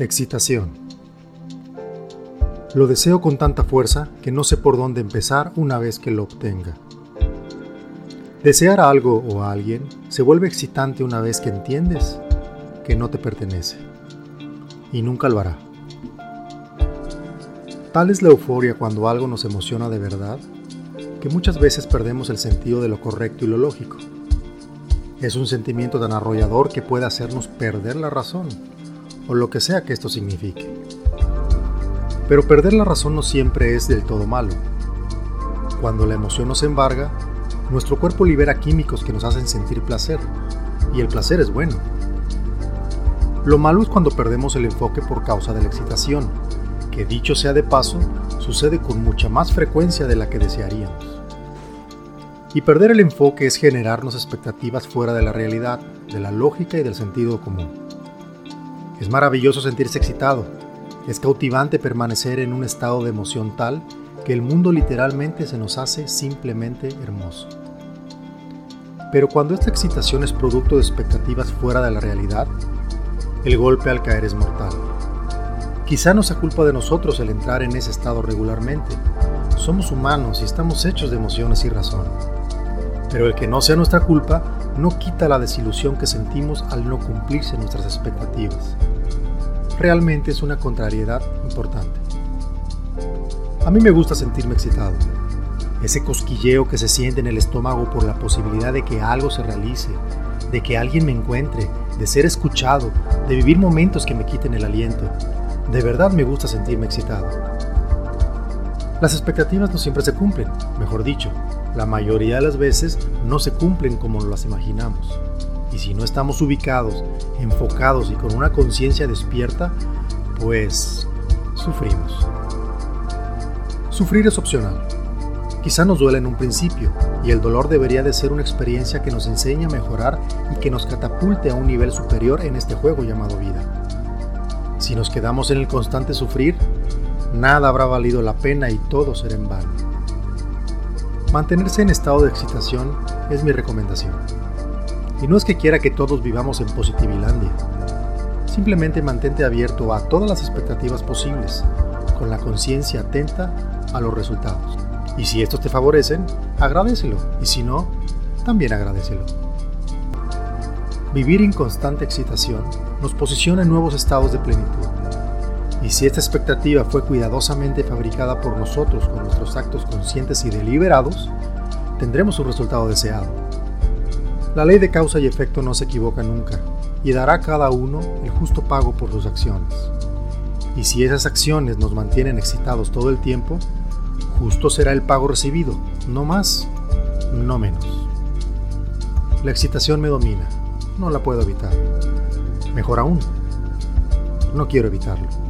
Excitación. Lo deseo con tanta fuerza que no sé por dónde empezar una vez que lo obtenga. Desear algo o a alguien se vuelve excitante una vez que entiendes que no te pertenece. Y nunca lo hará. Tal es la euforia cuando algo nos emociona de verdad que muchas veces perdemos el sentido de lo correcto y lo lógico. Es un sentimiento tan arrollador que puede hacernos perder la razón o lo que sea que esto signifique. Pero perder la razón no siempre es del todo malo. Cuando la emoción nos embarga, nuestro cuerpo libera químicos que nos hacen sentir placer, y el placer es bueno. Lo malo es cuando perdemos el enfoque por causa de la excitación, que dicho sea de paso, sucede con mucha más frecuencia de la que desearíamos. Y perder el enfoque es generarnos expectativas fuera de la realidad, de la lógica y del sentido común. Es maravilloso sentirse excitado. Es cautivante permanecer en un estado de emoción tal que el mundo literalmente se nos hace simplemente hermoso. Pero cuando esta excitación es producto de expectativas fuera de la realidad, el golpe al caer es mortal. Quizá no sea culpa de nosotros el entrar en ese estado regularmente. Somos humanos y estamos hechos de emociones y razón. Pero el que no sea nuestra culpa no quita la desilusión que sentimos al no cumplirse nuestras expectativas realmente es una contrariedad importante. A mí me gusta sentirme excitado. Ese cosquilleo que se siente en el estómago por la posibilidad de que algo se realice, de que alguien me encuentre, de ser escuchado, de vivir momentos que me quiten el aliento. De verdad me gusta sentirme excitado. Las expectativas no siempre se cumplen, mejor dicho, la mayoría de las veces no se cumplen como las imaginamos. Y si no estamos ubicados, enfocados y con una conciencia despierta, pues sufrimos. Sufrir es opcional. Quizá nos duele en un principio, y el dolor debería de ser una experiencia que nos enseñe a mejorar y que nos catapulte a un nivel superior en este juego llamado vida. Si nos quedamos en el constante sufrir, nada habrá valido la pena y todo será en vano. Mantenerse en estado de excitación es mi recomendación. Y no es que quiera que todos vivamos en Positivilandia. Simplemente mantente abierto a todas las expectativas posibles, con la conciencia atenta a los resultados. Y si estos te favorecen, agradecelo. Y si no, también agradecelo. Vivir en constante excitación nos posiciona en nuevos estados de plenitud. Y si esta expectativa fue cuidadosamente fabricada por nosotros con nuestros actos conscientes y deliberados, tendremos un resultado deseado. La ley de causa y efecto no se equivoca nunca y dará a cada uno el justo pago por sus acciones. Y si esas acciones nos mantienen excitados todo el tiempo, justo será el pago recibido, no más, no menos. La excitación me domina, no la puedo evitar. Mejor aún, no quiero evitarlo.